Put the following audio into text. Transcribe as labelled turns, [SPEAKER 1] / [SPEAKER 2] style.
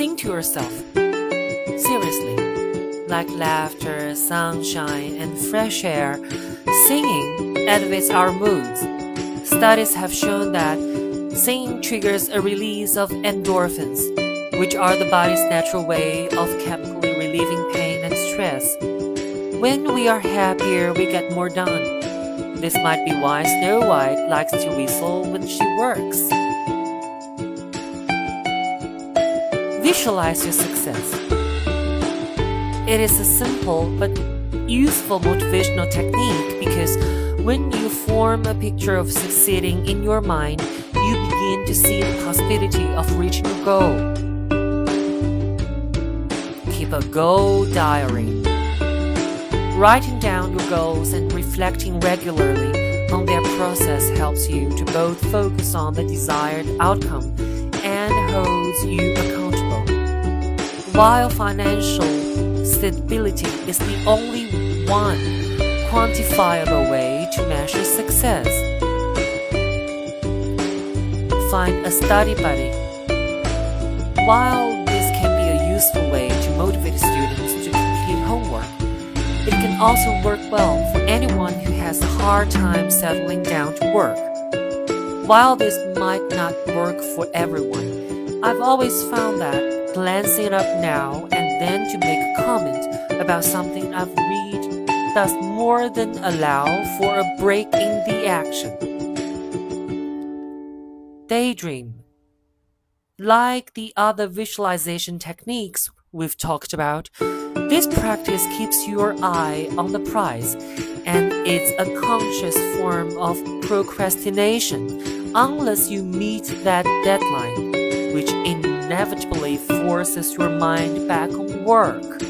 [SPEAKER 1] Sing to yourself. Seriously, like laughter, sunshine, and fresh air, singing elevates our moods. Studies have shown that singing triggers a release of endorphins, which are the body's natural way of chemically relieving pain and stress. When we are happier, we get more done. This might be why Snow White likes to whistle when she works. Visualize your success. It is a simple but useful motivational technique because when you form a picture of succeeding in your mind, you begin to see the possibility of reaching your goal. Keep a goal diary. Writing down your goals and reflecting regularly on their process helps you to both focus on the desired outcome and holds you accountable. While financial stability is the only one quantifiable way to measure success, find a study buddy. While this can be a useful way to motivate students to complete homework, it can also work well for anyone who has a hard time settling down to work. While this might not work for everyone, I've always found that glancing up now and then to make a comment about something I've read does more than allow for a break in the action. Daydream. Like the other visualization techniques we've talked about, this practice keeps your eye on the prize and it's a conscious form of procrastination unless you meet that deadline, which inevitably forces your mind back on work.